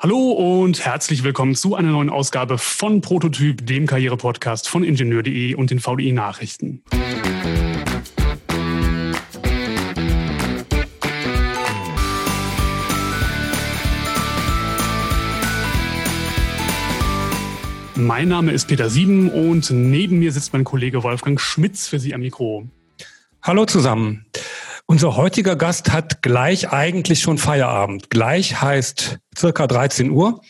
Hallo und herzlich willkommen zu einer neuen Ausgabe von Prototyp, dem Karriere-Podcast von Ingenieur.de und den VDI Nachrichten. Mein Name ist Peter Sieben und neben mir sitzt mein Kollege Wolfgang Schmitz für Sie am Mikro. Hallo zusammen. Unser heutiger Gast hat gleich eigentlich schon Feierabend. Gleich heißt circa 13 Uhr.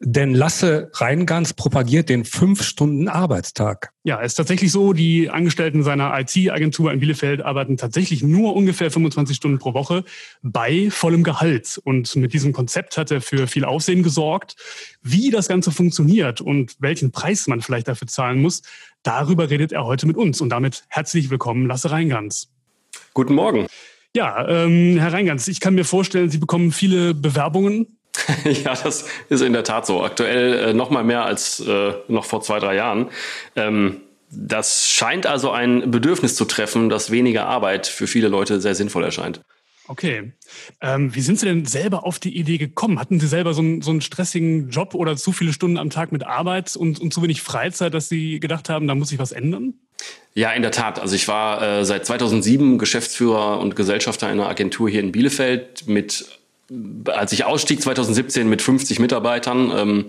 Denn Lasse Reingans propagiert den fünf Stunden Arbeitstag. Ja, ist tatsächlich so, die Angestellten seiner IT-Agentur in Bielefeld arbeiten tatsächlich nur ungefähr 25 Stunden pro Woche bei vollem Gehalt. Und mit diesem Konzept hat er für viel Aufsehen gesorgt. Wie das Ganze funktioniert und welchen Preis man vielleicht dafür zahlen muss, darüber redet er heute mit uns. Und damit herzlich willkommen, Lasse Reingans. Guten Morgen. Ja, ähm, Herr Reingans, ich kann mir vorstellen, Sie bekommen viele Bewerbungen. ja, das ist in der Tat so. Aktuell äh, noch mal mehr als äh, noch vor zwei, drei Jahren. Ähm, das scheint also ein Bedürfnis zu treffen, das weniger Arbeit für viele Leute sehr sinnvoll erscheint. Okay. Ähm, wie sind Sie denn selber auf die Idee gekommen? Hatten Sie selber so einen, so einen stressigen Job oder zu viele Stunden am Tag mit Arbeit und, und zu wenig Freizeit, dass Sie gedacht haben, da muss sich was ändern? Ja, in der Tat. Also ich war äh, seit 2007 Geschäftsführer und Gesellschafter einer Agentur hier in Bielefeld mit als ich ausstieg 2017 mit 50 Mitarbeitern, ähm,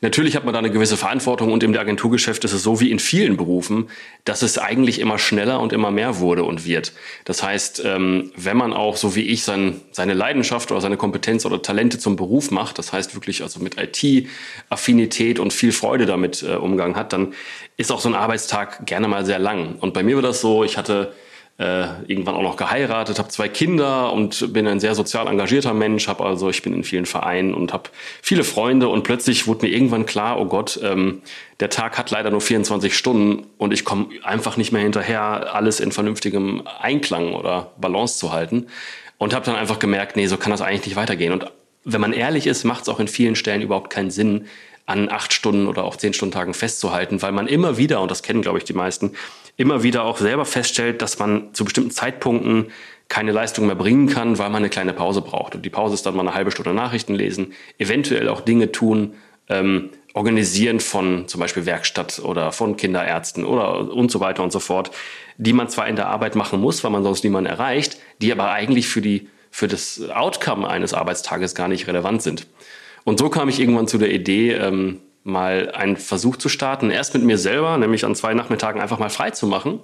natürlich hat man da eine gewisse Verantwortung und im Agenturgeschäft ist es so wie in vielen Berufen, dass es eigentlich immer schneller und immer mehr wurde und wird. Das heißt, ähm, wenn man auch so wie ich sein, seine Leidenschaft oder seine Kompetenz oder Talente zum Beruf macht, das heißt wirklich also mit IT-Affinität und viel Freude damit äh, Umgang hat, dann ist auch so ein Arbeitstag gerne mal sehr lang. Und bei mir war das so, ich hatte äh, irgendwann auch noch geheiratet, habe zwei Kinder und bin ein sehr sozial engagierter Mensch, habe also ich bin in vielen Vereinen und habe viele Freunde und plötzlich wurde mir irgendwann klar, oh Gott, ähm, der Tag hat leider nur 24 Stunden und ich komme einfach nicht mehr hinterher, alles in vernünftigem Einklang oder Balance zu halten. Und habe dann einfach gemerkt, nee, so kann das eigentlich nicht weitergehen. Und wenn man ehrlich ist, macht es auch in vielen Stellen überhaupt keinen Sinn, an acht Stunden oder auch zehn Stunden Tagen festzuhalten, weil man immer wieder, und das kennen, glaube ich, die meisten, immer wieder auch selber feststellt, dass man zu bestimmten Zeitpunkten keine Leistung mehr bringen kann, weil man eine kleine Pause braucht. Und die Pause ist dann mal eine halbe Stunde Nachrichten lesen, eventuell auch Dinge tun, ähm, organisieren von zum Beispiel Werkstatt oder von Kinderärzten oder und so weiter und so fort, die man zwar in der Arbeit machen muss, weil man sonst niemanden erreicht, die aber eigentlich für die für das Outcome eines Arbeitstages gar nicht relevant sind. Und so kam ich irgendwann zu der Idee, ähm, mal einen Versuch zu starten, erst mit mir selber, nämlich an zwei Nachmittagen einfach mal frei zu machen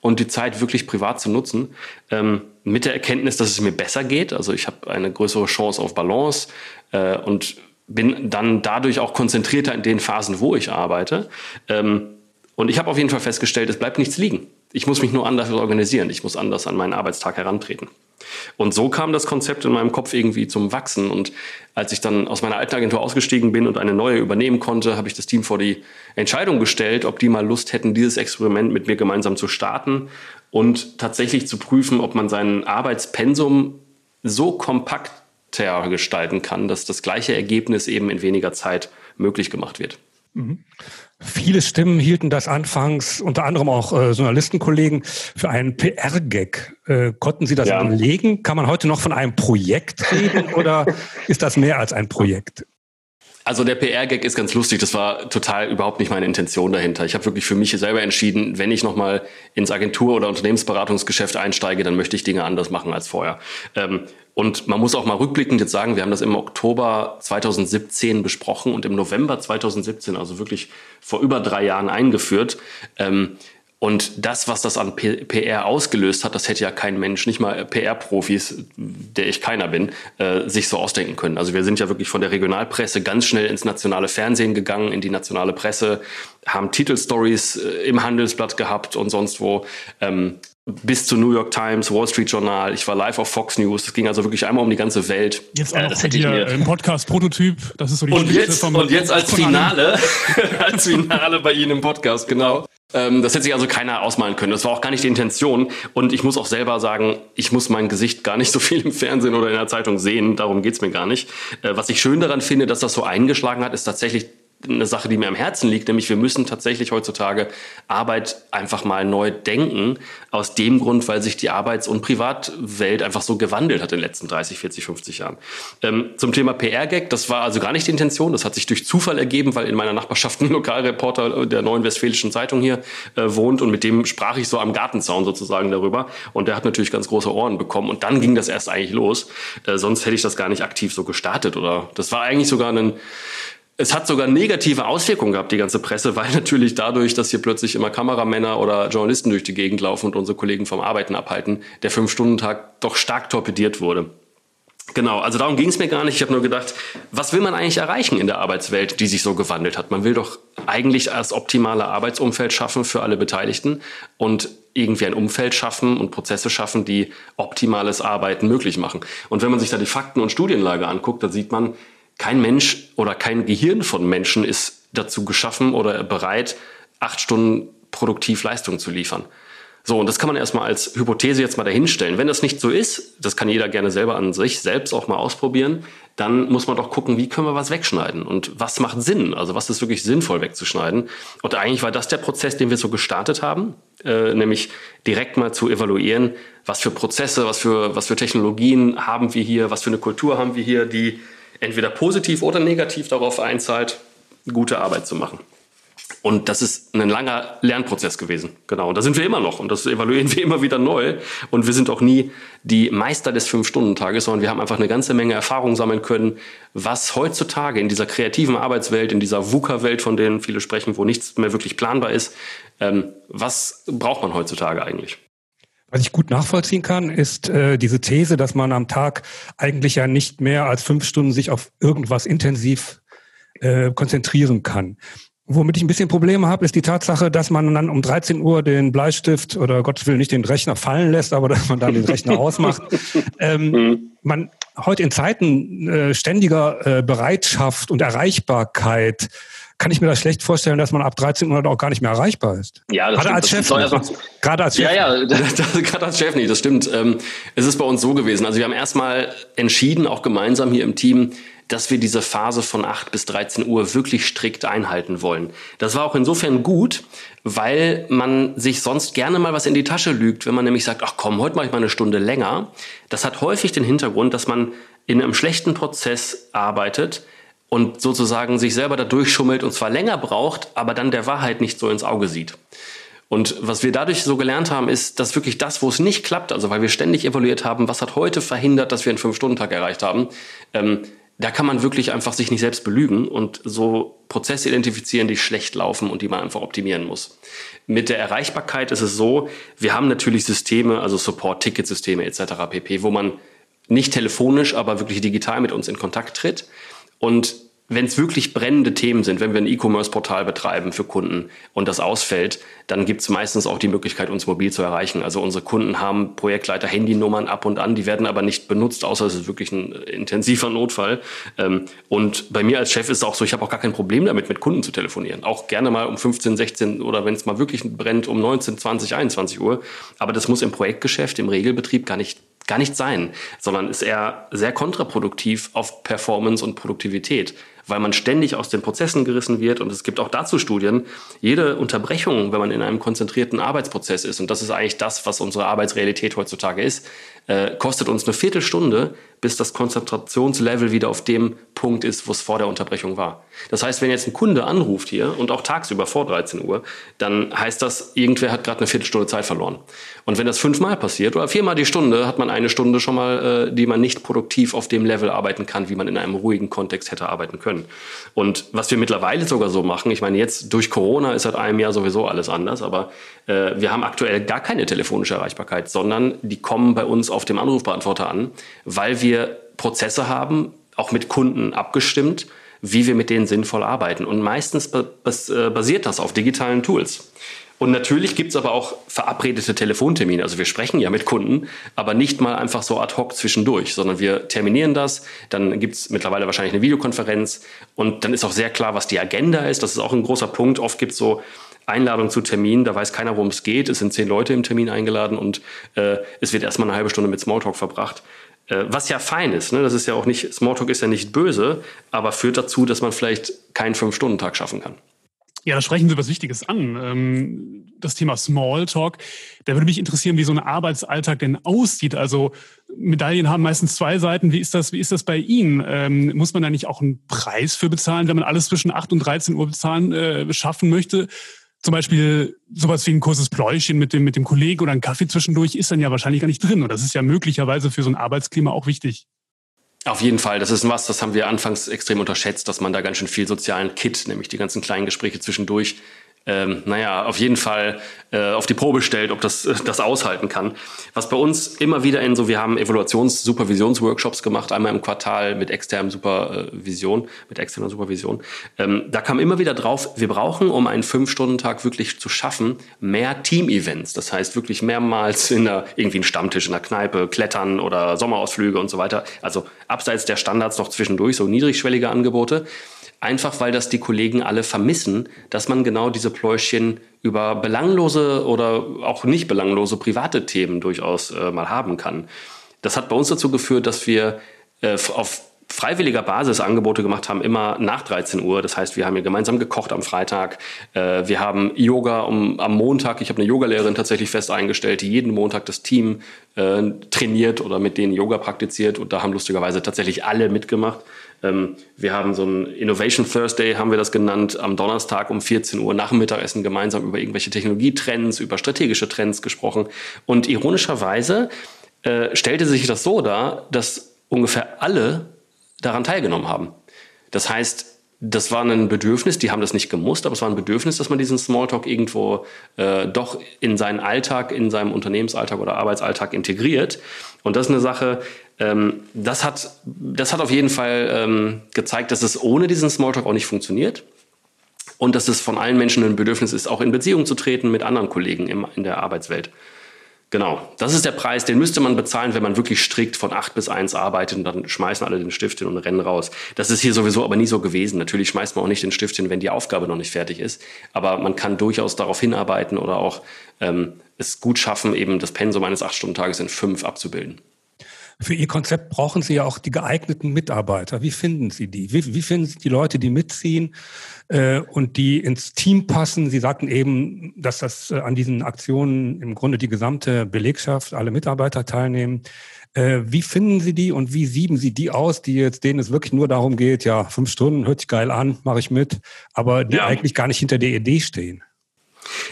und die Zeit wirklich privat zu nutzen, ähm, mit der Erkenntnis, dass es mir besser geht. Also ich habe eine größere Chance auf Balance äh, und bin dann dadurch auch konzentrierter in den Phasen, wo ich arbeite. Ähm, und ich habe auf jeden Fall festgestellt, es bleibt nichts liegen. Ich muss mich nur anders organisieren. Ich muss anders an meinen Arbeitstag herantreten. Und so kam das Konzept in meinem Kopf irgendwie zum Wachsen. Und als ich dann aus meiner alten Agentur ausgestiegen bin und eine neue übernehmen konnte, habe ich das Team vor die Entscheidung gestellt, ob die mal Lust hätten, dieses Experiment mit mir gemeinsam zu starten und tatsächlich zu prüfen, ob man seinen Arbeitspensum so kompakter gestalten kann, dass das gleiche Ergebnis eben in weniger Zeit möglich gemacht wird. Mhm. Viele Stimmen hielten das anfangs, unter anderem auch äh, Journalistenkollegen, für einen PR-Gag. Äh, konnten Sie das ja. belegen? Kann man heute noch von einem Projekt reden oder ist das mehr als ein Projekt? Also der PR-Gag ist ganz lustig. Das war total überhaupt nicht meine Intention dahinter. Ich habe wirklich für mich selber entschieden, wenn ich nochmal ins Agentur- oder Unternehmensberatungsgeschäft einsteige, dann möchte ich Dinge anders machen als vorher. Ähm, und man muss auch mal rückblickend jetzt sagen, wir haben das im Oktober 2017 besprochen und im November 2017, also wirklich vor über drei Jahren eingeführt. Und das, was das an PR ausgelöst hat, das hätte ja kein Mensch, nicht mal PR-Profis, der ich keiner bin, äh, sich so ausdenken können. Also wir sind ja wirklich von der Regionalpresse ganz schnell ins nationale Fernsehen gegangen, in die nationale Presse, haben Titelstories äh, im Handelsblatt gehabt und sonst wo. Ähm, bis zu New York Times, Wall Street Journal. Ich war live auf Fox News. Das ging also wirklich einmal um die ganze Welt. Jetzt auch äh, noch hier im Podcast Prototyp. Das ist so die und jetzt, vom, und jetzt als Finale, als Finale bei Ihnen im Podcast, genau. Ähm, das hätte sich also keiner ausmalen können. Das war auch gar nicht die Intention. Und ich muss auch selber sagen, ich muss mein Gesicht gar nicht so viel im Fernsehen oder in der Zeitung sehen. Darum geht's mir gar nicht. Äh, was ich schön daran finde, dass das so eingeschlagen hat, ist tatsächlich eine Sache, die mir am Herzen liegt, nämlich wir müssen tatsächlich heutzutage Arbeit einfach mal neu denken. Aus dem Grund, weil sich die Arbeits- und Privatwelt einfach so gewandelt hat in den letzten 30, 40, 50 Jahren. Ähm, zum Thema PR-Gag, das war also gar nicht die Intention. Das hat sich durch Zufall ergeben, weil in meiner Nachbarschaft ein Lokalreporter der Neuen Westfälischen Zeitung hier äh, wohnt und mit dem sprach ich so am Gartenzaun sozusagen darüber. Und der hat natürlich ganz große Ohren bekommen. Und dann ging das erst eigentlich los. Äh, sonst hätte ich das gar nicht aktiv so gestartet. Oder das war eigentlich sogar ein es hat sogar negative Auswirkungen gehabt, die ganze Presse, weil natürlich dadurch, dass hier plötzlich immer Kameramänner oder Journalisten durch die Gegend laufen und unsere Kollegen vom Arbeiten abhalten, der Fünf-Stunden-Tag doch stark torpediert wurde. Genau, also darum ging es mir gar nicht. Ich habe nur gedacht, was will man eigentlich erreichen in der Arbeitswelt, die sich so gewandelt hat? Man will doch eigentlich das optimale Arbeitsumfeld schaffen für alle Beteiligten und irgendwie ein Umfeld schaffen und Prozesse schaffen, die optimales Arbeiten möglich machen. Und wenn man sich da die Fakten und Studienlage anguckt, dann sieht man, kein Mensch oder kein Gehirn von Menschen ist dazu geschaffen oder bereit, acht Stunden produktiv Leistung zu liefern. So, und das kann man erstmal als Hypothese jetzt mal dahinstellen. Wenn das nicht so ist, das kann jeder gerne selber an sich selbst auch mal ausprobieren, dann muss man doch gucken, wie können wir was wegschneiden und was macht Sinn, also was ist wirklich sinnvoll wegzuschneiden. Und eigentlich war das der Prozess, den wir so gestartet haben, äh, nämlich direkt mal zu evaluieren, was für Prozesse, was für, was für Technologien haben wir hier, was für eine Kultur haben wir hier, die entweder positiv oder negativ darauf einzahlt, gute Arbeit zu machen. Und das ist ein langer Lernprozess gewesen. Genau. Und da sind wir immer noch. Und das evaluieren wir immer wieder neu. Und wir sind auch nie die Meister des Fünf-Stunden-Tages, sondern wir haben einfach eine ganze Menge Erfahrung sammeln können, was heutzutage in dieser kreativen Arbeitswelt, in dieser VUCA-Welt, von denen viele sprechen, wo nichts mehr wirklich planbar ist, ähm, was braucht man heutzutage eigentlich? Was ich gut nachvollziehen kann, ist äh, diese These, dass man am Tag eigentlich ja nicht mehr als fünf Stunden sich auf irgendwas intensiv äh, konzentrieren kann. Womit ich ein bisschen Probleme habe, ist die Tatsache, dass man dann um 13 Uhr den Bleistift oder Gottes Willen nicht den Rechner fallen lässt, aber dass man dann den Rechner ausmacht. Ähm, mhm. man heute in Zeiten äh, ständiger äh, Bereitschaft und Erreichbarkeit kann ich mir das schlecht vorstellen, dass man ab 13 Uhr auch gar nicht mehr erstbar ist. Ja, das gerade stimmt. als Chef. Gerade als Chef. Ja, ja, gerade als Chef nicht, das stimmt. Ähm, es ist bei uns so gewesen. Also wir haben erstmal entschieden, auch gemeinsam hier im Team, dass wir diese Phase von 8 bis 13 Uhr wirklich strikt einhalten wollen. Das war auch insofern gut, weil man sich sonst gerne mal was in die Tasche lügt, wenn man nämlich sagt, ach komm, heute mache ich mal eine Stunde länger. Das hat häufig den Hintergrund, dass man in einem schlechten Prozess arbeitet, und sozusagen sich selber da durchschummelt und zwar länger braucht, aber dann der Wahrheit nicht so ins Auge sieht. Und was wir dadurch so gelernt haben, ist, dass wirklich das, wo es nicht klappt, also weil wir ständig evaluiert haben, was hat heute verhindert, dass wir einen Fünf-Stunden-Tag erreicht haben, ähm, da kann man wirklich einfach sich nicht selbst belügen und so Prozesse identifizieren, die schlecht laufen und die man einfach optimieren muss. Mit der Erreichbarkeit ist es so, wir haben natürlich Systeme, also Support-Ticketsysteme etc. pp., wo man nicht telefonisch, aber wirklich digital mit uns in Kontakt tritt. Und wenn es wirklich brennende Themen sind, wenn wir ein E-Commerce-Portal betreiben für Kunden und das ausfällt, dann gibt es meistens auch die Möglichkeit, uns mobil zu erreichen. Also unsere Kunden haben Projektleiter-Handynummern ab und an, die werden aber nicht benutzt, außer es ist wirklich ein intensiver Notfall. Ähm, und bei mir als Chef ist es auch so, ich habe auch gar kein Problem damit, mit Kunden zu telefonieren. Auch gerne mal um 15, 16 oder wenn es mal wirklich brennt, um 19, 20, 21 Uhr. Aber das muss im Projektgeschäft, im Regelbetrieb gar nicht gar nicht sein, sondern ist eher sehr kontraproduktiv auf Performance und Produktivität weil man ständig aus den Prozessen gerissen wird. Und es gibt auch dazu Studien, jede Unterbrechung, wenn man in einem konzentrierten Arbeitsprozess ist, und das ist eigentlich das, was unsere Arbeitsrealität heutzutage ist, äh, kostet uns eine Viertelstunde, bis das Konzentrationslevel wieder auf dem Punkt ist, wo es vor der Unterbrechung war. Das heißt, wenn jetzt ein Kunde anruft hier und auch tagsüber vor 13 Uhr, dann heißt das, irgendwer hat gerade eine Viertelstunde Zeit verloren. Und wenn das fünfmal passiert oder viermal die Stunde, hat man eine Stunde schon mal, äh, die man nicht produktiv auf dem Level arbeiten kann, wie man in einem ruhigen Kontext hätte arbeiten können. Und was wir mittlerweile sogar so machen, ich meine, jetzt durch Corona ist seit einem Jahr sowieso alles anders, aber äh, wir haben aktuell gar keine telefonische Erreichbarkeit, sondern die kommen bei uns auf dem Anrufbeantworter an, weil wir Prozesse haben, auch mit Kunden abgestimmt, wie wir mit denen sinnvoll arbeiten. Und meistens äh, basiert das auf digitalen Tools. Und natürlich gibt's aber auch verabredete Telefontermine. Also wir sprechen ja mit Kunden, aber nicht mal einfach so ad hoc zwischendurch, sondern wir terminieren das. Dann gibt's mittlerweile wahrscheinlich eine Videokonferenz und dann ist auch sehr klar, was die Agenda ist. Das ist auch ein großer Punkt. Oft gibt's so Einladung zu Terminen, da weiß keiner, worum es geht. Es sind zehn Leute im Termin eingeladen und äh, es wird erstmal eine halbe Stunde mit Smalltalk verbracht. Äh, was ja fein ist, ne? das ist ja auch nicht, Smalltalk ist ja nicht böse, aber führt dazu, dass man vielleicht keinen Fünf-Stunden-Tag schaffen kann. Ja, da sprechen Sie was Wichtiges an. Ähm, das Thema Smalltalk. Da würde mich interessieren, wie so ein Arbeitsalltag denn aussieht. Also Medaillen haben meistens zwei Seiten. Wie ist das, wie ist das bei Ihnen? Ähm, muss man da nicht auch einen Preis für bezahlen, wenn man alles zwischen 8 und 13 Uhr bezahlen, äh, schaffen möchte? Zum Beispiel sowas wie ein kurzes Pläuschen mit dem, mit dem Kollegen oder ein Kaffee zwischendurch ist dann ja wahrscheinlich gar nicht drin. Und das ist ja möglicherweise für so ein Arbeitsklima auch wichtig. Auf jeden Fall, das ist was, das haben wir anfangs extrem unterschätzt, dass man da ganz schön viel sozialen Kit, nämlich die ganzen kleinen Gespräche zwischendurch, ähm, naja, auf jeden Fall äh, auf die Probe stellt, ob das äh, das aushalten kann. Was bei uns immer wieder in so, wir haben Evaluations-Supervisionsworkshops gemacht, einmal im Quartal mit externer Supervision, mit externer Supervision. Ähm, da kam immer wieder drauf, wir brauchen, um einen Fünf-Stunden-Tag wirklich zu schaffen, mehr Team-Events. Das heißt wirklich mehrmals in der, irgendwie ein Stammtisch in der Kneipe, Klettern oder Sommerausflüge und so weiter. Also abseits der Standards noch zwischendurch, so niedrigschwellige Angebote. Einfach weil das die Kollegen alle vermissen, dass man genau diese Pläuschen über belanglose oder auch nicht belanglose private Themen durchaus äh, mal haben kann. Das hat bei uns dazu geführt, dass wir äh, auf freiwilliger Basis Angebote gemacht haben, immer nach 13 Uhr. Das heißt, wir haben hier gemeinsam gekocht am Freitag. Äh, wir haben Yoga um, am Montag. Ich habe eine Yogalehrerin tatsächlich fest eingestellt, die jeden Montag das Team äh, trainiert oder mit denen Yoga praktiziert. Und da haben lustigerweise tatsächlich alle mitgemacht. Ähm, wir haben so ein Innovation Thursday, haben wir das genannt, am Donnerstag um 14 Uhr nach dem Mittagessen gemeinsam über irgendwelche Technologietrends, über strategische Trends gesprochen. Und ironischerweise äh, stellte sich das so dar, dass ungefähr alle daran teilgenommen haben. Das heißt, das war ein Bedürfnis, die haben das nicht gemusst, aber es war ein Bedürfnis, dass man diesen Smalltalk irgendwo äh, doch in seinen Alltag, in seinem Unternehmensalltag oder Arbeitsalltag integriert. Und das ist eine Sache, ähm, das, hat, das hat auf jeden Fall ähm, gezeigt, dass es ohne diesen Smalltalk auch nicht funktioniert. Und dass es von allen Menschen ein Bedürfnis ist, auch in Beziehung zu treten mit anderen Kollegen im, in der Arbeitswelt. Genau, das ist der Preis, den müsste man bezahlen, wenn man wirklich strikt von acht bis eins arbeitet und dann schmeißen alle den Stift hin und rennen raus. Das ist hier sowieso aber nie so gewesen. Natürlich schmeißt man auch nicht den Stift hin, wenn die Aufgabe noch nicht fertig ist. Aber man kann durchaus darauf hinarbeiten oder auch ähm, es gut schaffen, eben das Pensum eines acht Stunden Tages in fünf abzubilden. Für Ihr Konzept brauchen Sie ja auch die geeigneten Mitarbeiter. Wie finden Sie die? Wie, wie finden Sie die Leute, die mitziehen äh, und die ins Team passen? Sie sagten eben, dass das äh, an diesen Aktionen im Grunde die gesamte Belegschaft, alle Mitarbeiter teilnehmen. Äh, wie finden Sie die und wie sieben Sie die aus, die jetzt, denen es wirklich nur darum geht, ja, fünf Stunden, hört sich geil an, mache ich mit, aber die ja. eigentlich gar nicht hinter der Idee stehen?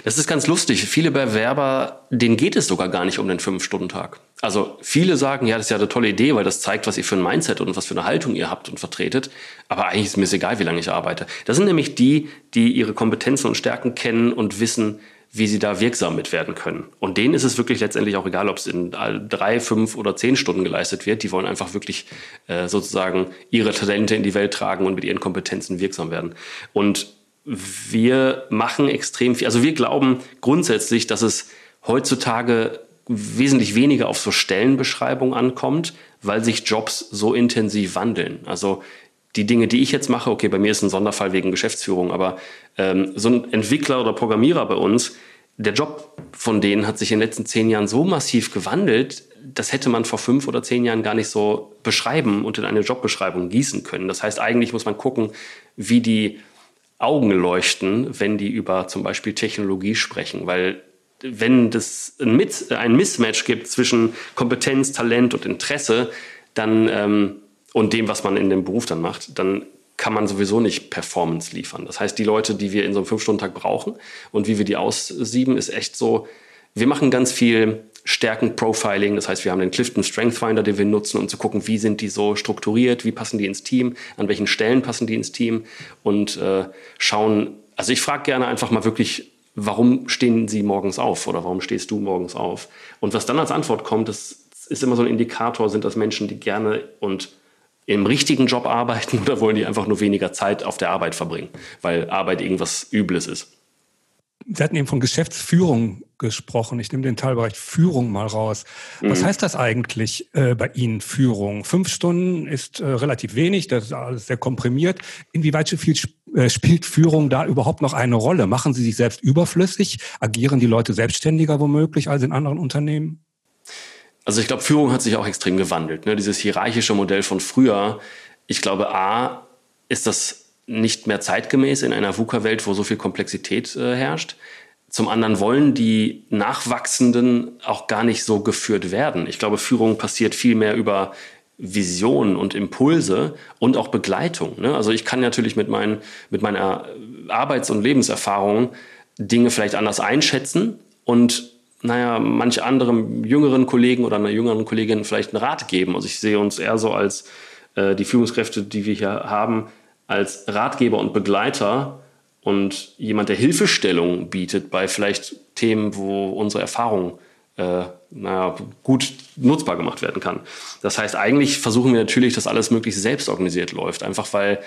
Das ist ganz lustig. Viele Bewerber, denen geht es sogar gar nicht um den Fünf-Stunden-Tag. Also viele sagen, ja, das ist ja eine tolle Idee, weil das zeigt, was ihr für ein Mindset und was für eine Haltung ihr habt und vertretet. Aber eigentlich ist mir egal, wie lange ich arbeite. Das sind nämlich die, die ihre Kompetenzen und Stärken kennen und wissen, wie sie da wirksam mit werden können. Und denen ist es wirklich letztendlich auch egal, ob es in drei, fünf oder zehn Stunden geleistet wird. Die wollen einfach wirklich äh, sozusagen ihre Talente in die Welt tragen und mit ihren Kompetenzen wirksam werden. Und wir machen extrem viel. Also wir glauben grundsätzlich, dass es heutzutage wesentlich weniger auf so Stellenbeschreibung ankommt, weil sich Jobs so intensiv wandeln. Also die Dinge, die ich jetzt mache, okay, bei mir ist ein Sonderfall wegen Geschäftsführung, aber ähm, so ein Entwickler oder Programmierer bei uns, der Job von denen hat sich in den letzten zehn Jahren so massiv gewandelt, das hätte man vor fünf oder zehn Jahren gar nicht so beschreiben und in eine Jobbeschreibung gießen können. Das heißt, eigentlich muss man gucken, wie die Augen leuchten, wenn die über zum Beispiel Technologie sprechen, weil wenn es ein, ein Mismatch gibt zwischen Kompetenz, Talent und Interesse, dann ähm, und dem, was man in dem Beruf dann macht, dann kann man sowieso nicht Performance liefern. Das heißt, die Leute, die wir in so einem Fünf-Stunden-Tag brauchen und wie wir die aussieben, ist echt so, wir machen ganz viel Stärken-Profiling. Das heißt, wir haben den Clifton Strength Finder, den wir nutzen, um zu gucken, wie sind die so strukturiert, wie passen die ins Team, an welchen Stellen passen die ins Team und äh, schauen. Also ich frage gerne einfach mal wirklich, warum stehen sie morgens auf oder warum stehst du morgens auf? Und was dann als Antwort kommt, das ist immer so ein Indikator, sind das Menschen, die gerne und im richtigen Job arbeiten oder wollen die einfach nur weniger Zeit auf der Arbeit verbringen, weil Arbeit irgendwas Übles ist. Sie hatten eben von Geschäftsführung gesprochen. Ich nehme den Teilbereich Führung mal raus. Mhm. Was heißt das eigentlich äh, bei Ihnen, Führung? Fünf Stunden ist äh, relativ wenig, das ist alles sehr komprimiert. Inwieweit viel äh, spielt Führung da überhaupt noch eine Rolle? Machen Sie sich selbst überflüssig? Agieren die Leute selbstständiger womöglich als in anderen Unternehmen? Also ich glaube, Führung hat sich auch extrem gewandelt. Ne? Dieses hierarchische Modell von früher. Ich glaube, A, ist das nicht mehr zeitgemäß in einer VUCA-Welt, wo so viel Komplexität äh, herrscht. Zum anderen wollen die Nachwachsenden auch gar nicht so geführt werden. Ich glaube, Führung passiert viel mehr über Vision und Impulse und auch Begleitung. Ne? Also ich kann natürlich mit, meinen, mit meiner Arbeits- und Lebenserfahrung Dinge vielleicht anders einschätzen und naja, manch anderem jüngeren Kollegen oder einer jüngeren Kollegin vielleicht einen Rat geben. Also ich sehe uns eher so als äh, die Führungskräfte, die wir hier haben, als Ratgeber und Begleiter und jemand, der Hilfestellung bietet bei vielleicht Themen, wo unsere Erfahrung äh, naja, gut nutzbar gemacht werden kann. Das heißt, eigentlich versuchen wir natürlich, dass alles möglichst selbst organisiert läuft, einfach weil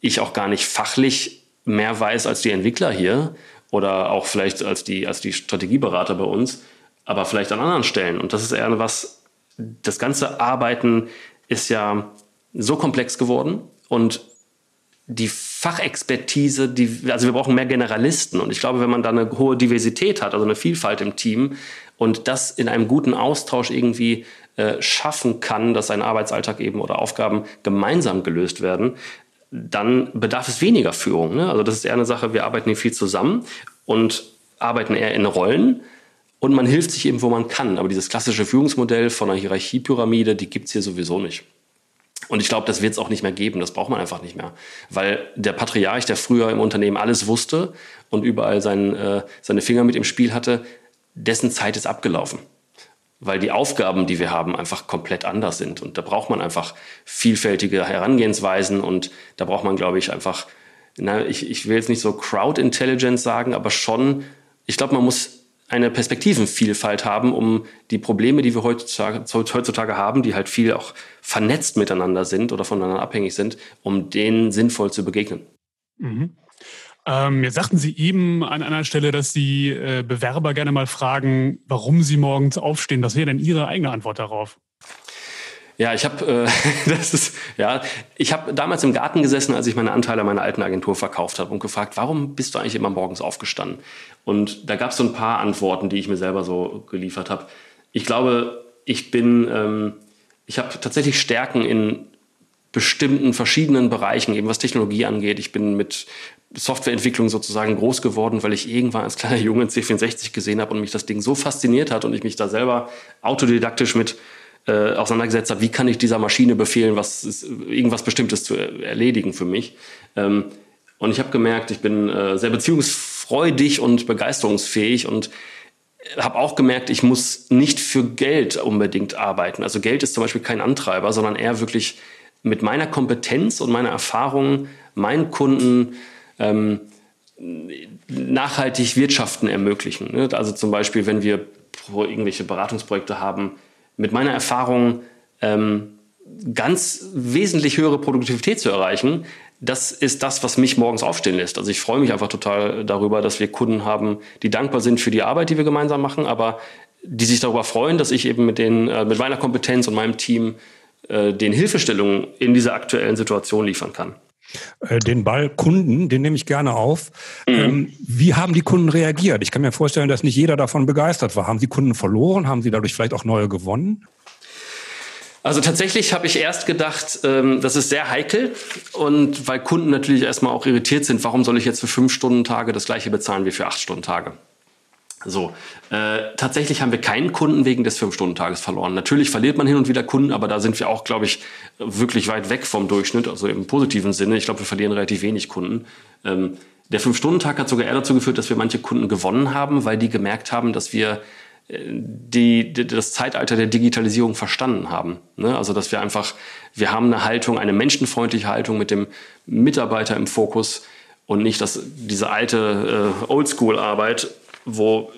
ich auch gar nicht fachlich mehr weiß als die Entwickler hier oder auch vielleicht als die, als die Strategieberater bei uns, aber vielleicht an anderen Stellen. Und das ist eher was, das ganze Arbeiten ist ja so komplex geworden und die Fachexpertise, die, also wir brauchen mehr Generalisten. Und ich glaube, wenn man da eine hohe Diversität hat, also eine Vielfalt im Team und das in einem guten Austausch irgendwie äh, schaffen kann, dass ein Arbeitsalltag eben oder Aufgaben gemeinsam gelöst werden, dann bedarf es weniger Führung. Ne? Also das ist eher eine Sache, wir arbeiten hier viel zusammen und arbeiten eher in Rollen. Und man hilft sich eben, wo man kann. Aber dieses klassische Führungsmodell von einer Hierarchiepyramide, die gibt es hier sowieso nicht. Und ich glaube, das wird es auch nicht mehr geben. Das braucht man einfach nicht mehr. Weil der Patriarch, der früher im Unternehmen alles wusste und überall sein, äh, seine Finger mit im Spiel hatte, dessen Zeit ist abgelaufen weil die Aufgaben, die wir haben, einfach komplett anders sind. Und da braucht man einfach vielfältige Herangehensweisen und da braucht man, glaube ich, einfach, na, ich, ich will jetzt nicht so Crowd Intelligence sagen, aber schon, ich glaube, man muss eine Perspektivenvielfalt haben, um die Probleme, die wir heutzutage, heutzutage haben, die halt viel auch vernetzt miteinander sind oder voneinander abhängig sind, um denen sinnvoll zu begegnen. Mhm. Ähm, jetzt sagten Sie eben an einer Stelle, dass Sie äh, Bewerber gerne mal fragen, warum sie morgens aufstehen. Was wäre denn Ihre eigene Antwort darauf? Ja, ich habe, äh, das ist, ja, ich habe damals im Garten gesessen, als ich meine Anteile meiner alten Agentur verkauft habe und gefragt, warum bist du eigentlich immer morgens aufgestanden? Und da gab es so ein paar Antworten, die ich mir selber so geliefert habe. Ich glaube, ich bin, ähm, ich habe tatsächlich Stärken in bestimmten verschiedenen Bereichen, eben was Technologie angeht. Ich bin mit Softwareentwicklung sozusagen groß geworden, weil ich irgendwann als kleiner Junge C64 gesehen habe und mich das Ding so fasziniert hat und ich mich da selber autodidaktisch mit äh, auseinandergesetzt habe, wie kann ich dieser Maschine befehlen, was ist, irgendwas Bestimmtes zu erledigen für mich. Ähm, und ich habe gemerkt, ich bin äh, sehr beziehungsfreudig und begeisterungsfähig und habe auch gemerkt, ich muss nicht für Geld unbedingt arbeiten. Also Geld ist zum Beispiel kein Antreiber, sondern eher wirklich mit meiner Kompetenz und meiner Erfahrung meinen Kunden ähm, nachhaltig Wirtschaften ermöglichen. Ne? Also zum Beispiel, wenn wir irgendwelche Beratungsprojekte haben, mit meiner Erfahrung ähm, ganz wesentlich höhere Produktivität zu erreichen, das ist das, was mich morgens aufstehen lässt. Also ich freue mich einfach total darüber, dass wir Kunden haben, die dankbar sind für die Arbeit, die wir gemeinsam machen, aber die sich darüber freuen, dass ich eben mit, den, äh, mit meiner Kompetenz und meinem Team äh, den Hilfestellungen in dieser aktuellen Situation liefern kann. Äh, den Ball Kunden, den nehme ich gerne auf. Mhm. Ähm, wie haben die Kunden reagiert? Ich kann mir vorstellen, dass nicht jeder davon begeistert war. Haben Sie Kunden verloren? Haben Sie dadurch vielleicht auch neue gewonnen? Also tatsächlich habe ich erst gedacht, ähm, das ist sehr heikel und weil Kunden natürlich erstmal auch irritiert sind, warum soll ich jetzt für fünf Stunden Tage das gleiche bezahlen wie für acht Stunden Tage? So, äh, tatsächlich haben wir keinen Kunden wegen des Fünf-Stunden-Tages verloren. Natürlich verliert man hin und wieder Kunden, aber da sind wir auch, glaube ich, wirklich weit weg vom Durchschnitt, also im positiven Sinne. Ich glaube, wir verlieren relativ wenig Kunden. Ähm, der Fünf-Stunden-Tag hat sogar eher dazu geführt, dass wir manche Kunden gewonnen haben, weil die gemerkt haben, dass wir äh, die, die, das Zeitalter der Digitalisierung verstanden haben. Ne? Also, dass wir einfach, wir haben eine Haltung, eine menschenfreundliche Haltung mit dem Mitarbeiter im Fokus und nicht dass diese alte äh, Oldschool-Arbeit wo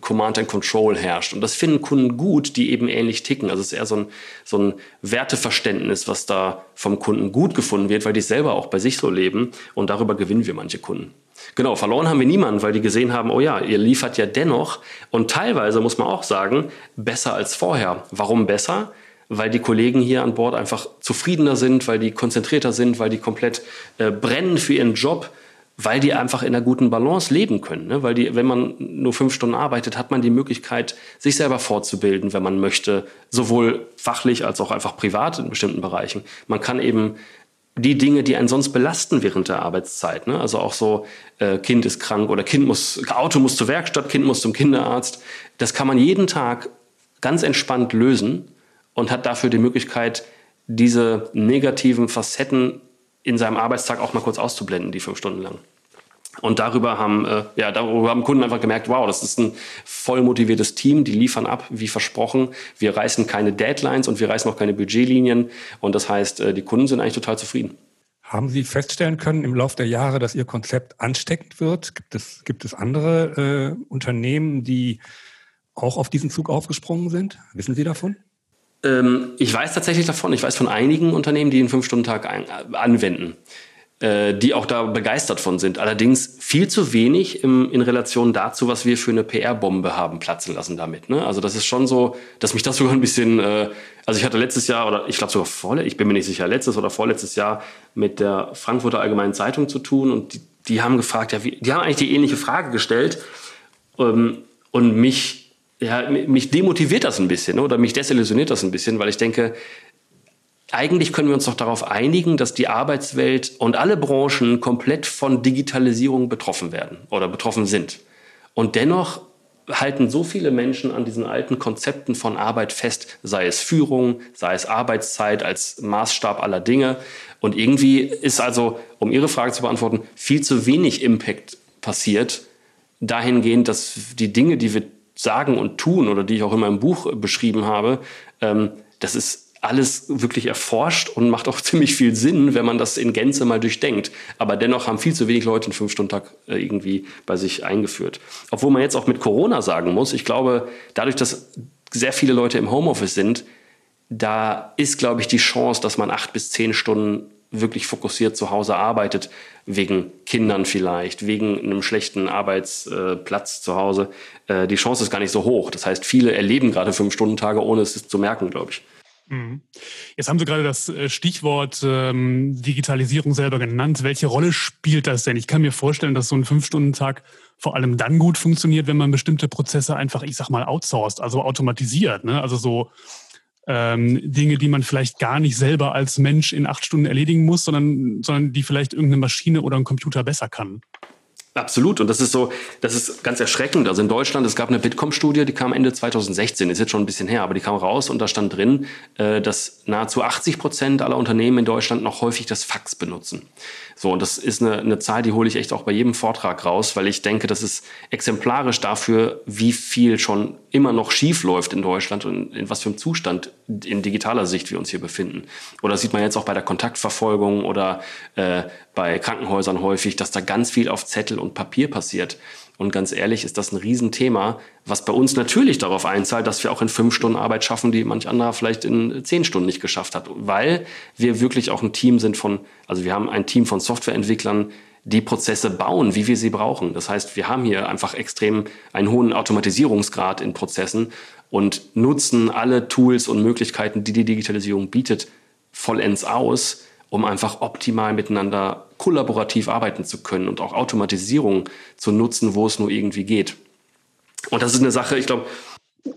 Command and Control herrscht. Und das finden Kunden gut, die eben ähnlich ticken. Also es ist eher so ein, so ein Werteverständnis, was da vom Kunden gut gefunden wird, weil die selber auch bei sich so leben. Und darüber gewinnen wir manche Kunden. Genau, verloren haben wir niemanden, weil die gesehen haben, oh ja, ihr liefert ja dennoch. Und teilweise muss man auch sagen, besser als vorher. Warum besser? Weil die Kollegen hier an Bord einfach zufriedener sind, weil die konzentrierter sind, weil die komplett äh, brennen für ihren Job weil die einfach in einer guten Balance leben können. Ne? Weil die, wenn man nur fünf Stunden arbeitet, hat man die Möglichkeit, sich selber fortzubilden, wenn man möchte, sowohl fachlich als auch einfach privat in bestimmten Bereichen. Man kann eben die Dinge, die einen sonst belasten während der Arbeitszeit. Ne? Also auch so, äh, Kind ist krank oder Kind muss, Auto muss zur Werkstatt, Kind muss zum Kinderarzt. Das kann man jeden Tag ganz entspannt lösen und hat dafür die Möglichkeit, diese negativen Facetten in seinem Arbeitstag auch mal kurz auszublenden, die fünf Stunden lang. Und darüber haben, äh, ja, darüber haben Kunden einfach gemerkt, wow, das ist ein voll motiviertes Team, die liefern ab, wie versprochen. Wir reißen keine Deadlines und wir reißen auch keine Budgetlinien. Und das heißt, äh, die Kunden sind eigentlich total zufrieden. Haben Sie feststellen können im Laufe der Jahre, dass Ihr Konzept ansteckend wird? Gibt es, gibt es andere äh, Unternehmen, die auch auf diesen Zug aufgesprungen sind? Wissen Sie davon? Ähm, ich weiß tatsächlich davon. Ich weiß von einigen Unternehmen, die einen Fünf-Stunden-Tag äh, anwenden, äh, die auch da begeistert von sind. Allerdings viel zu wenig im, in Relation dazu, was wir für eine PR-Bombe haben platzen lassen damit. Ne? Also das ist schon so, dass mich das sogar ein bisschen, äh, also ich hatte letztes Jahr oder ich glaube sogar vorletztes, ich bin mir nicht sicher, letztes oder vorletztes Jahr mit der Frankfurter Allgemeinen Zeitung zu tun und die, die haben gefragt, ja, wie, die haben eigentlich die ähnliche Frage gestellt ähm, und mich ja, mich demotiviert das ein bisschen oder mich desillusioniert das ein bisschen, weil ich denke, eigentlich können wir uns doch darauf einigen, dass die Arbeitswelt und alle Branchen komplett von Digitalisierung betroffen werden oder betroffen sind. Und dennoch halten so viele Menschen an diesen alten Konzepten von Arbeit fest, sei es Führung, sei es Arbeitszeit als Maßstab aller Dinge. Und irgendwie ist also, um Ihre Frage zu beantworten, viel zu wenig Impact passiert, dahingehend, dass die Dinge, die wir sagen und tun oder die ich auch in meinem Buch beschrieben habe, ähm, das ist alles wirklich erforscht und macht auch ziemlich viel Sinn, wenn man das in Gänze mal durchdenkt. Aber dennoch haben viel zu wenig Leute einen Fünf-Stunden-Tag äh, irgendwie bei sich eingeführt. Obwohl man jetzt auch mit Corona sagen muss, ich glaube, dadurch, dass sehr viele Leute im Homeoffice sind, da ist, glaube ich, die Chance, dass man acht bis zehn Stunden wirklich fokussiert zu Hause arbeitet, wegen Kindern vielleicht, wegen einem schlechten Arbeitsplatz zu Hause, äh, die Chance ist gar nicht so hoch. Das heißt, viele erleben gerade Fünf-Stunden-Tage, ohne es zu merken, glaube ich. Mhm. Jetzt haben Sie gerade das äh, Stichwort ähm, Digitalisierung selber genannt. Welche Rolle spielt das denn? Ich kann mir vorstellen, dass so ein Fünf-Stunden-Tag vor allem dann gut funktioniert, wenn man bestimmte Prozesse einfach, ich sag mal, outsourced, also automatisiert. Ne? Also so ähm, Dinge, die man vielleicht gar nicht selber als Mensch in acht Stunden erledigen muss, sondern, sondern die vielleicht irgendeine Maschine oder ein Computer besser kann. Absolut. Und das ist so, das ist ganz erschreckend. Also in Deutschland, es gab eine Bitkom-Studie, die kam Ende 2016, ist jetzt schon ein bisschen her, aber die kam raus und da stand drin, äh, dass nahezu 80 Prozent aller Unternehmen in Deutschland noch häufig das Fax benutzen. So, und das ist eine, eine Zahl, die hole ich echt auch bei jedem Vortrag raus, weil ich denke, das ist exemplarisch dafür, wie viel schon immer noch schief läuft in Deutschland und in was für einem Zustand in digitaler Sicht wir uns hier befinden. Oder sieht man jetzt auch bei der Kontaktverfolgung oder äh, bei Krankenhäusern häufig, dass da ganz viel auf Zettel und Papier passiert. Und ganz ehrlich ist das ein Riesenthema, was bei uns natürlich darauf einzahlt, dass wir auch in fünf Stunden Arbeit schaffen, die manch anderer vielleicht in zehn Stunden nicht geschafft hat. Weil wir wirklich auch ein Team sind von, also wir haben ein Team von Softwareentwicklern, die Prozesse bauen, wie wir sie brauchen. Das heißt, wir haben hier einfach extrem einen hohen Automatisierungsgrad in Prozessen und nutzen alle Tools und Möglichkeiten, die die Digitalisierung bietet, vollends aus, um einfach optimal miteinander kollaborativ arbeiten zu können und auch Automatisierung zu nutzen, wo es nur irgendwie geht. Und das ist eine Sache, ich glaube,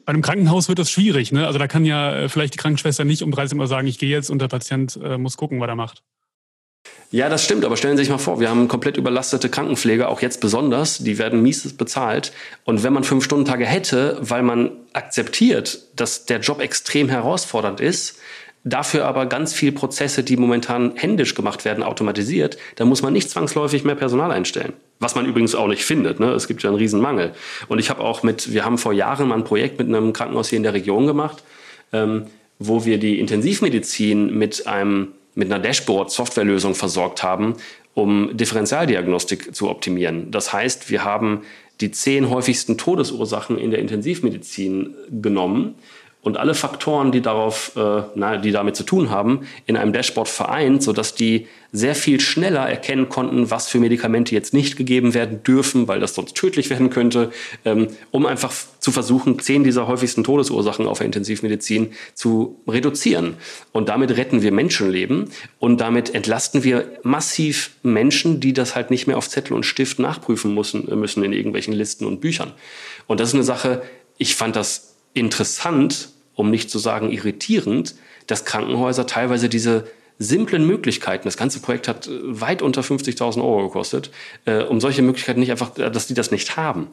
bei einem Krankenhaus wird das schwierig. Ne? Also da kann ja äh, vielleicht die Krankenschwester nicht um 30 Uhr sagen, ich gehe jetzt und der Patient äh, muss gucken, was er macht. Ja, das stimmt, aber stellen Sie sich mal vor, wir haben komplett überlastete Krankenpfleger, auch jetzt besonders, die werden mies bezahlt. Und wenn man fünf Stunden Tage hätte, weil man akzeptiert, dass der Job extrem herausfordernd ist, dafür aber ganz viele Prozesse, die momentan händisch gemacht werden, automatisiert, dann muss man nicht zwangsläufig mehr Personal einstellen. Was man übrigens auch nicht findet. Ne? Es gibt ja einen Riesenmangel. Und ich habe auch mit, wir haben vor Jahren mal ein Projekt mit einem Krankenhaus hier in der Region gemacht, ähm, wo wir die Intensivmedizin mit einem mit einer Dashboard-Softwarelösung versorgt haben, um Differentialdiagnostik zu optimieren. Das heißt, wir haben die zehn häufigsten Todesursachen in der Intensivmedizin genommen und alle Faktoren, die darauf, äh, na, die damit zu tun haben, in einem Dashboard vereint, sodass die sehr viel schneller erkennen konnten, was für Medikamente jetzt nicht gegeben werden dürfen, weil das sonst tödlich werden könnte, ähm, um einfach zu versuchen, zehn dieser häufigsten Todesursachen auf der Intensivmedizin zu reduzieren. Und damit retten wir Menschenleben und damit entlasten wir massiv Menschen, die das halt nicht mehr auf Zettel und Stift nachprüfen müssen, müssen in irgendwelchen Listen und Büchern. Und das ist eine Sache, ich fand das interessant, um nicht zu sagen irritierend, dass Krankenhäuser teilweise diese simplen Möglichkeiten, das ganze Projekt hat äh, weit unter 50.000 Euro gekostet, äh, um solche Möglichkeiten nicht einfach, äh, dass die das nicht haben.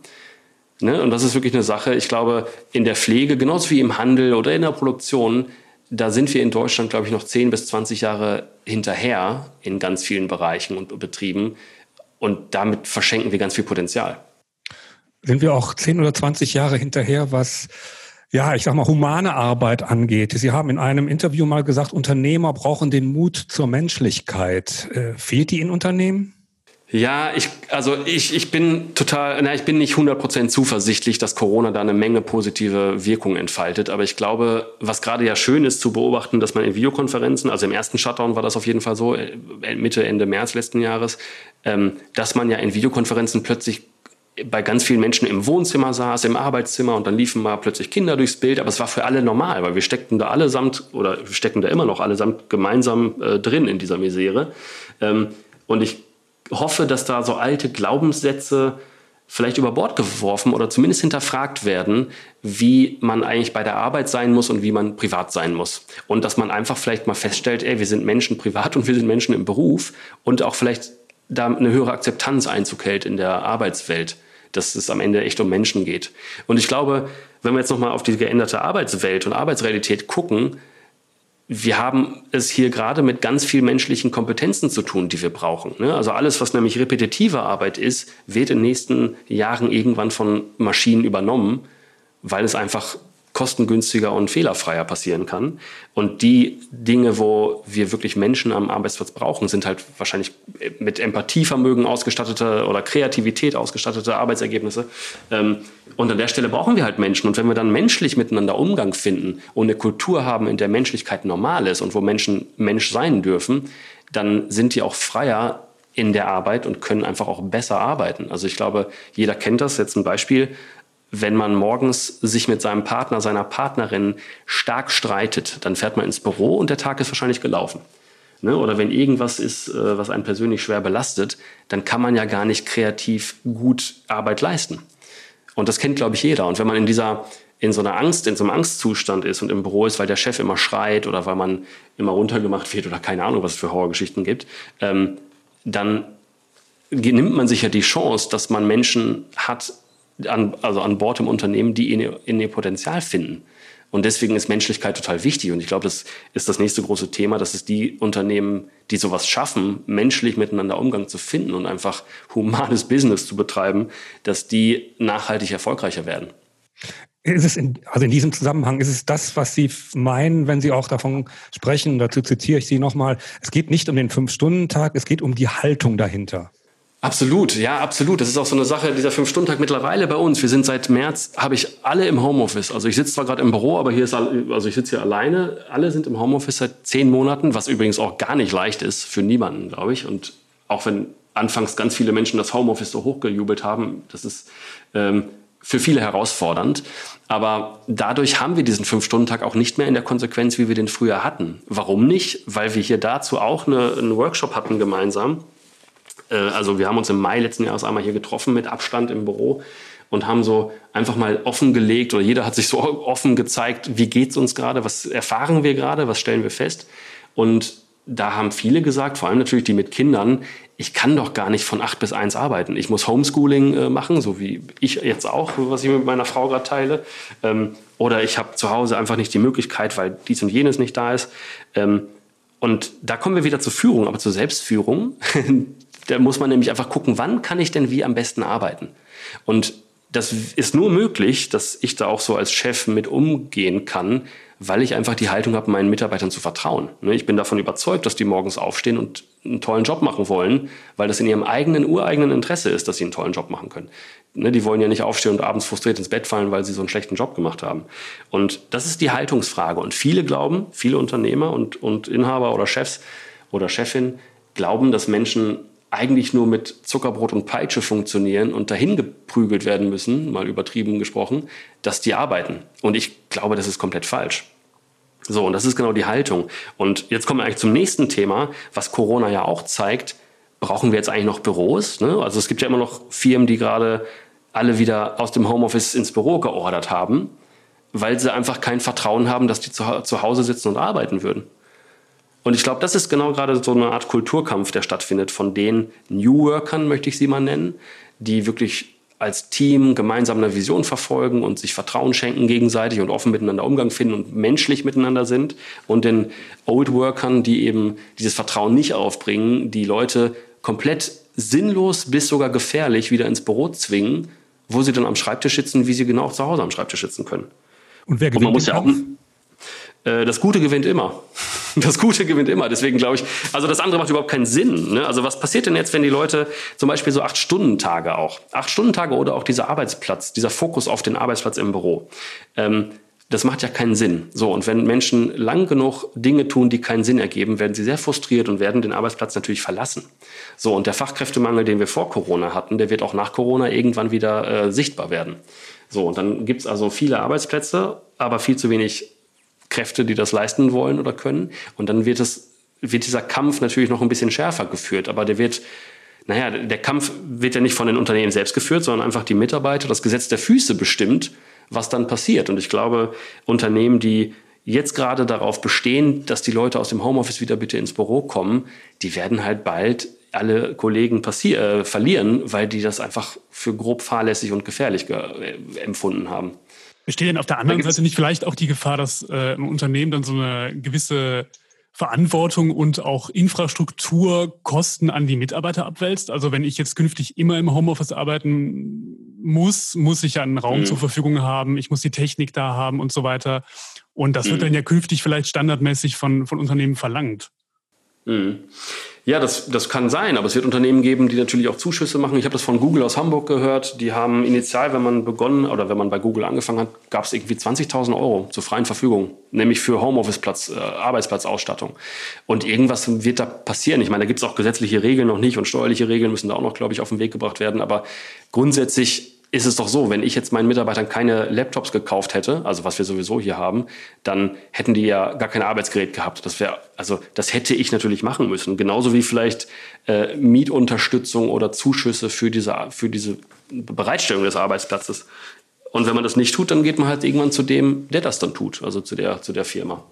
Ne? Und das ist wirklich eine Sache, ich glaube, in der Pflege, genauso wie im Handel oder in der Produktion, da sind wir in Deutschland, glaube ich, noch 10 bis 20 Jahre hinterher in ganz vielen Bereichen und Betrieben. Und damit verschenken wir ganz viel Potenzial. Sind wir auch 10 oder 20 Jahre hinterher, was ja, ich sag mal, humane Arbeit angeht. Sie haben in einem Interview mal gesagt, Unternehmer brauchen den Mut zur Menschlichkeit. Äh, fehlt die in Unternehmen? Ja, ich, also ich, ich bin total, na, ich bin nicht 100% zuversichtlich, dass Corona da eine Menge positive Wirkung entfaltet. Aber ich glaube, was gerade ja schön ist zu beobachten, dass man in Videokonferenzen, also im ersten Shutdown war das auf jeden Fall so, äh, Mitte, Ende März letzten Jahres, ähm, dass man ja in Videokonferenzen plötzlich bei ganz vielen Menschen im Wohnzimmer saß, im Arbeitszimmer und dann liefen mal plötzlich Kinder durchs Bild, aber es war für alle normal, weil wir steckten da allesamt oder wir stecken da immer noch allesamt gemeinsam äh, drin in dieser Misere. Ähm, und ich hoffe, dass da so alte Glaubenssätze vielleicht über Bord geworfen oder zumindest hinterfragt werden, wie man eigentlich bei der Arbeit sein muss und wie man privat sein muss. Und dass man einfach vielleicht mal feststellt, ey, wir sind Menschen privat und wir sind Menschen im Beruf und auch vielleicht da eine höhere Akzeptanz Einzug hält in der Arbeitswelt dass es am Ende echt um Menschen geht. Und ich glaube, wenn wir jetzt nochmal auf die geänderte Arbeitswelt und Arbeitsrealität gucken, wir haben es hier gerade mit ganz vielen menschlichen Kompetenzen zu tun, die wir brauchen. Ne? Also alles, was nämlich repetitive Arbeit ist, wird in den nächsten Jahren irgendwann von Maschinen übernommen, weil es einfach kostengünstiger und fehlerfreier passieren kann. Und die Dinge, wo wir wirklich Menschen am Arbeitsplatz brauchen, sind halt wahrscheinlich mit Empathievermögen ausgestattete oder Kreativität ausgestattete Arbeitsergebnisse. Ähm, und an der Stelle brauchen wir halt Menschen. Und wenn wir dann menschlich miteinander Umgang finden und eine Kultur haben, in der Menschlichkeit normal ist und wo Menschen Mensch sein dürfen, dann sind die auch freier in der Arbeit und können einfach auch besser arbeiten. Also ich glaube, jeder kennt das. Jetzt ein Beispiel wenn man morgens sich mit seinem Partner, seiner Partnerin stark streitet, dann fährt man ins Büro und der Tag ist wahrscheinlich gelaufen. Ne? Oder wenn irgendwas ist, äh, was einen persönlich schwer belastet, dann kann man ja gar nicht kreativ gut Arbeit leisten. Und das kennt, glaube ich, jeder. Und wenn man in dieser in so einer Angst, in so einem Angstzustand ist und im Büro ist, weil der Chef immer schreit oder weil man immer runtergemacht wird oder keine Ahnung, was es für Horrorgeschichten gibt, ähm, dann nimmt man sich ja die Chance, dass man Menschen hat, an, also an Bord im Unternehmen, die in, in ihr Potenzial finden. Und deswegen ist Menschlichkeit total wichtig. Und ich glaube, das ist das nächste große Thema, dass es die Unternehmen, die sowas schaffen, menschlich miteinander Umgang zu finden und einfach humanes Business zu betreiben, dass die nachhaltig erfolgreicher werden. Ist es in, also in diesem Zusammenhang, ist es das, was Sie meinen, wenn Sie auch davon sprechen, dazu zitiere ich Sie nochmal, es geht nicht um den Fünf-Stunden-Tag, es geht um die Haltung dahinter. Absolut, ja, absolut. Das ist auch so eine Sache, dieser Fünf-Stunden-Tag mittlerweile bei uns. Wir sind seit März, habe ich alle im Homeoffice. Also ich sitze zwar gerade im Büro, aber hier ist, also ich sitze hier alleine. Alle sind im Homeoffice seit zehn Monaten, was übrigens auch gar nicht leicht ist für niemanden, glaube ich. Und auch wenn anfangs ganz viele Menschen das Homeoffice so hochgejubelt haben, das ist ähm, für viele herausfordernd. Aber dadurch haben wir diesen Fünf-Stunden-Tag auch nicht mehr in der Konsequenz, wie wir den früher hatten. Warum nicht? Weil wir hier dazu auch eine, einen Workshop hatten gemeinsam also wir haben uns im Mai letzten Jahres einmal hier getroffen mit Abstand im Büro und haben so einfach mal offengelegt oder jeder hat sich so offen gezeigt, wie geht's uns gerade, was erfahren wir gerade, was stellen wir fest. Und da haben viele gesagt, vor allem natürlich die mit Kindern, ich kann doch gar nicht von acht bis eins arbeiten. Ich muss Homeschooling äh, machen, so wie ich jetzt auch, was ich mit meiner Frau gerade teile. Ähm, oder ich habe zu Hause einfach nicht die Möglichkeit, weil dies und jenes nicht da ist. Ähm, und da kommen wir wieder zur Führung, aber zur Selbstführung. Da muss man nämlich einfach gucken, wann kann ich denn wie am besten arbeiten? Und das ist nur möglich, dass ich da auch so als Chef mit umgehen kann, weil ich einfach die Haltung habe, meinen Mitarbeitern zu vertrauen. Ne, ich bin davon überzeugt, dass die morgens aufstehen und einen tollen Job machen wollen, weil das in ihrem eigenen, ureigenen Interesse ist, dass sie einen tollen Job machen können. Ne, die wollen ja nicht aufstehen und abends frustriert ins Bett fallen, weil sie so einen schlechten Job gemacht haben. Und das ist die Haltungsfrage. Und viele glauben, viele Unternehmer und, und Inhaber oder Chefs oder Chefin glauben, dass Menschen eigentlich nur mit Zuckerbrot und Peitsche funktionieren und dahin geprügelt werden müssen, mal übertrieben gesprochen, dass die arbeiten. Und ich glaube, das ist komplett falsch. So, und das ist genau die Haltung. Und jetzt kommen wir eigentlich zum nächsten Thema, was Corona ja auch zeigt. Brauchen wir jetzt eigentlich noch Büros? Ne? Also es gibt ja immer noch Firmen, die gerade alle wieder aus dem Homeoffice ins Büro geordert haben, weil sie einfach kein Vertrauen haben, dass die zu, zu Hause sitzen und arbeiten würden. Und ich glaube, das ist genau gerade so eine Art Kulturkampf, der stattfindet von den New Workern, möchte ich sie mal nennen, die wirklich als Team gemeinsam eine Vision verfolgen und sich Vertrauen schenken gegenseitig und offen miteinander Umgang finden und menschlich miteinander sind. Und den Old Workern, die eben dieses Vertrauen nicht aufbringen, die Leute komplett sinnlos bis sogar gefährlich wieder ins Büro zwingen, wo sie dann am Schreibtisch sitzen, wie sie genau auch zu Hause am Schreibtisch sitzen können. Und wer gewinnt und man muss ja auch, äh, das Gute gewinnt immer. Das Gute gewinnt immer. Deswegen glaube ich, also das andere macht überhaupt keinen Sinn. Ne? Also was passiert denn jetzt, wenn die Leute zum Beispiel so acht Stunden Tage auch, acht Stunden Tage oder auch dieser Arbeitsplatz, dieser Fokus auf den Arbeitsplatz im Büro, ähm, das macht ja keinen Sinn. So, und wenn Menschen lang genug Dinge tun, die keinen Sinn ergeben, werden sie sehr frustriert und werden den Arbeitsplatz natürlich verlassen. So, und der Fachkräftemangel, den wir vor Corona hatten, der wird auch nach Corona irgendwann wieder äh, sichtbar werden. So, und dann gibt es also viele Arbeitsplätze, aber viel zu wenig Kräfte, die das leisten wollen oder können. Und dann wird es, wird dieser Kampf natürlich noch ein bisschen schärfer geführt. Aber der wird, naja, der Kampf wird ja nicht von den Unternehmen selbst geführt, sondern einfach die Mitarbeiter, das Gesetz der Füße bestimmt, was dann passiert. Und ich glaube, Unternehmen, die jetzt gerade darauf bestehen, dass die Leute aus dem Homeoffice wieder bitte ins Büro kommen, die werden halt bald alle Kollegen äh, verlieren, weil die das einfach für grob fahrlässig und gefährlich äh, empfunden haben. Besteht denn auf der anderen Seite nicht vielleicht auch die Gefahr, dass äh, ein Unternehmen dann so eine gewisse Verantwortung und auch Infrastrukturkosten an die Mitarbeiter abwälzt? Also wenn ich jetzt künftig immer im Homeoffice arbeiten muss, muss ich ja einen Raum mhm. zur Verfügung haben, ich muss die Technik da haben und so weiter. Und das mhm. wird dann ja künftig vielleicht standardmäßig von, von Unternehmen verlangt. Mhm. Ja, das, das kann sein, aber es wird Unternehmen geben, die natürlich auch Zuschüsse machen. Ich habe das von Google aus Hamburg gehört. Die haben initial, wenn man begonnen oder wenn man bei Google angefangen hat, gab es irgendwie 20.000 Euro zur freien Verfügung, nämlich für Homeoffice-Platz, äh, Arbeitsplatzausstattung. Und irgendwas wird da passieren. Ich meine, da gibt es auch gesetzliche Regeln noch nicht und steuerliche Regeln müssen da auch noch, glaube ich, auf den Weg gebracht werden. Aber grundsätzlich ist es doch so, wenn ich jetzt meinen Mitarbeitern keine Laptops gekauft hätte, also was wir sowieso hier haben, dann hätten die ja gar kein Arbeitsgerät gehabt. Das wäre, also das hätte ich natürlich machen müssen. Genauso wie vielleicht äh, Mietunterstützung oder Zuschüsse für diese, für diese Bereitstellung des Arbeitsplatzes. Und wenn man das nicht tut, dann geht man halt irgendwann zu dem, der das dann tut, also zu der, zu der Firma.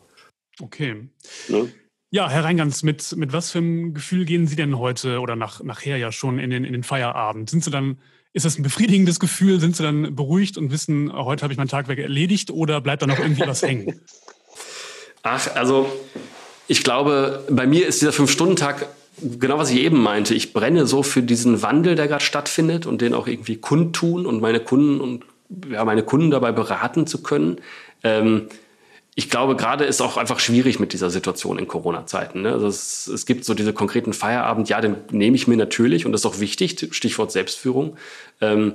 Okay. Ne? Ja, Herr Reingans, mit, mit was für einem Gefühl gehen Sie denn heute oder nach, nachher ja schon in den, in den Feierabend? Sind Sie dann ist das ein befriedigendes Gefühl? Sind Sie dann beruhigt und wissen, heute habe ich mein Tagwerk erledigt oder bleibt da noch irgendwie was hängen? Ach, also ich glaube, bei mir ist dieser Fünf-Stunden-Tag genau, was ich eben meinte. Ich brenne so für diesen Wandel, der gerade stattfindet und den auch irgendwie kundtun und meine Kunden und ja, meine Kunden dabei beraten zu können. Ähm, ich glaube, gerade ist auch einfach schwierig mit dieser Situation in Corona-Zeiten. Ne? Also es, es, gibt so diese konkreten Feierabend, ja, den nehme ich mir natürlich und das ist auch wichtig, Stichwort Selbstführung. Ähm,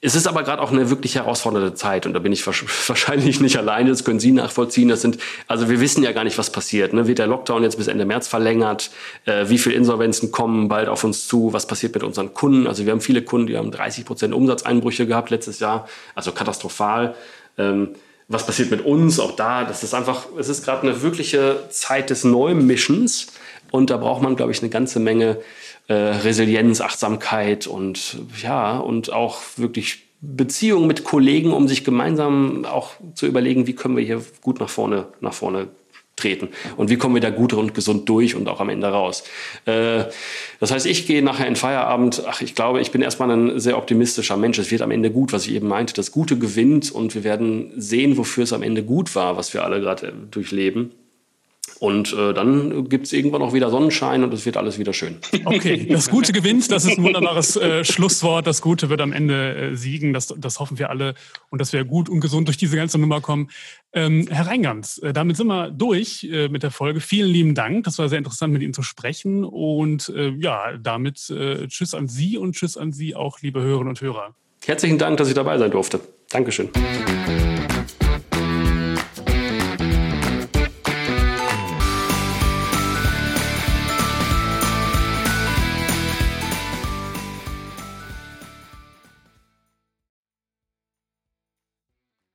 es ist aber gerade auch eine wirklich herausfordernde Zeit und da bin ich wahrscheinlich nicht alleine, das können Sie nachvollziehen. Das sind, also wir wissen ja gar nicht, was passiert. Ne? Wird der Lockdown jetzt bis Ende März verlängert? Äh, wie viele Insolvenzen kommen bald auf uns zu? Was passiert mit unseren Kunden? Also wir haben viele Kunden, die haben 30 Prozent Umsatzeinbrüche gehabt letztes Jahr, also katastrophal. Ähm, was passiert mit uns? Auch da, das ist einfach, es ist gerade eine wirkliche Zeit des Neumischens und da braucht man, glaube ich, eine ganze Menge äh, Resilienz, Achtsamkeit und ja, und auch wirklich Beziehungen mit Kollegen, um sich gemeinsam auch zu überlegen, wie können wir hier gut nach vorne, nach vorne treten. Und wie kommen wir da gut und gesund durch und auch am Ende raus. Äh, das heißt, ich gehe nachher in Feierabend, ach, ich glaube, ich bin erstmal ein sehr optimistischer Mensch. Es wird am Ende gut, was ich eben meinte. Das Gute gewinnt und wir werden sehen, wofür es am Ende gut war, was wir alle gerade äh, durchleben. Und äh, dann gibt es irgendwann auch wieder Sonnenschein und es wird alles wieder schön. Okay, das Gute gewinnt, das ist ein wunderbares äh, Schlusswort. Das Gute wird am Ende äh, siegen, das, das hoffen wir alle und dass wir gut und gesund durch diese ganze Nummer kommen. Ähm, Herr Reingans, äh, damit sind wir durch äh, mit der Folge. Vielen lieben Dank, das war sehr interessant mit Ihnen zu sprechen und äh, ja, damit Tschüss an Sie und Tschüss an Sie auch, liebe Hörerinnen und Hörer. Herzlichen Dank, dass ich dabei sein durfte. Dankeschön.